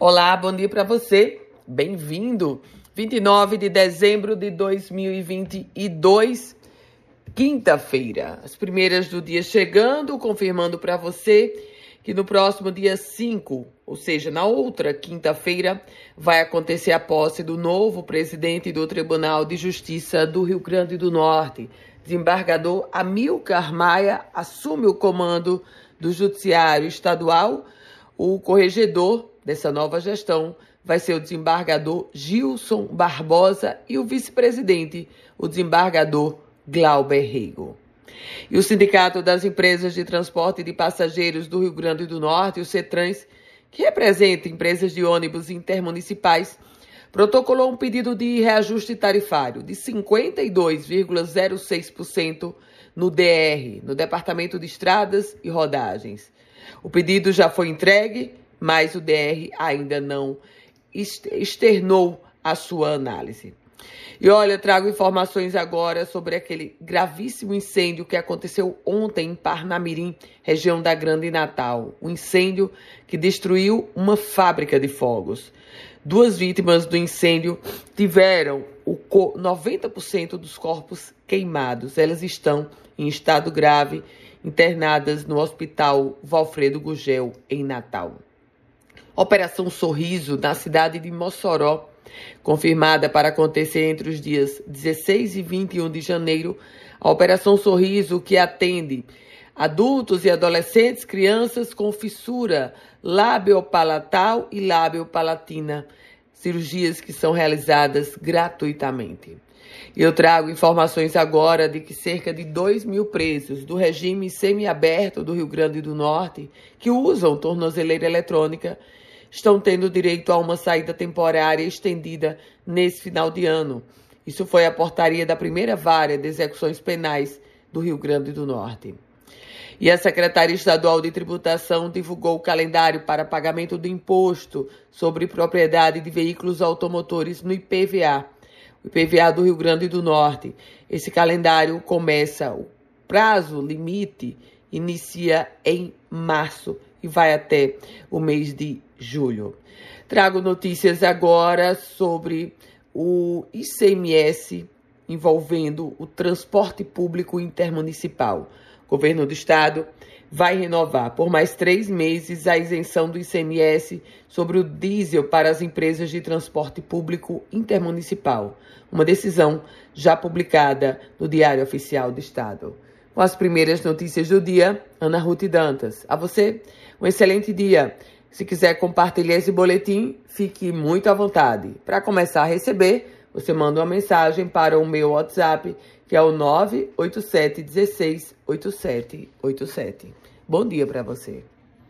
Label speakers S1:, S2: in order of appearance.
S1: Olá, bom dia para você. Bem-vindo. 29 de dezembro de 2022, quinta-feira. As primeiras do dia chegando, confirmando para você que no próximo dia 5, ou seja, na outra quinta-feira, vai acontecer a posse do novo presidente do Tribunal de Justiça do Rio Grande do Norte. Desembargador Amilcar Maia assume o comando do Judiciário Estadual. O corregedor dessa nova gestão vai ser o desembargador Gilson Barbosa e o vice-presidente, o desembargador Glauber Rego. E o Sindicato das Empresas de Transporte de Passageiros do Rio Grande do Norte, o CETRANS, que representa empresas de ônibus intermunicipais, protocolou um pedido de reajuste tarifário de 52,06% no DR, no Departamento de Estradas e Rodagens. O pedido já foi entregue mas o DR ainda não externou a sua análise. E olha, trago informações agora sobre aquele gravíssimo incêndio que aconteceu ontem em Parnamirim, região da Grande Natal. Um incêndio que destruiu uma fábrica de fogos. Duas vítimas do incêndio tiveram o 90% dos corpos queimados. Elas estão em estado grave, internadas no Hospital Valfredo Gugel, em Natal. Operação Sorriso, na cidade de Mossoró, confirmada para acontecer entre os dias 16 e 21 de janeiro. A Operação Sorriso, que atende adultos e adolescentes, crianças com fissura labiopalatal e labiopalatina, cirurgias que são realizadas gratuitamente. Eu trago informações agora de que cerca de 2 mil presos do regime semiaberto do Rio Grande do Norte, que usam tornozeleira eletrônica, estão tendo direito a uma saída temporária estendida nesse final de ano. Isso foi a portaria da primeira vara de execuções penais do Rio Grande do Norte. E a Secretaria Estadual de Tributação divulgou o calendário para pagamento do imposto sobre propriedade de veículos automotores no IPVA, o IPVA do Rio Grande do Norte. Esse calendário começa, o prazo limite inicia em março e vai até o mês de julho. Trago notícias agora sobre o ICMS envolvendo o transporte público intermunicipal. O governo do estado vai renovar por mais três meses a isenção do ICMS sobre o diesel para as empresas de transporte público intermunicipal. Uma decisão já publicada no Diário Oficial do Estado. Com as primeiras notícias do dia, Ana Ruth Dantas. A você, um excelente dia. Se quiser compartilhar esse boletim, fique muito à vontade. Para começar a receber, você manda uma mensagem para o meu WhatsApp, que é o 987 16 8787. Bom dia para você.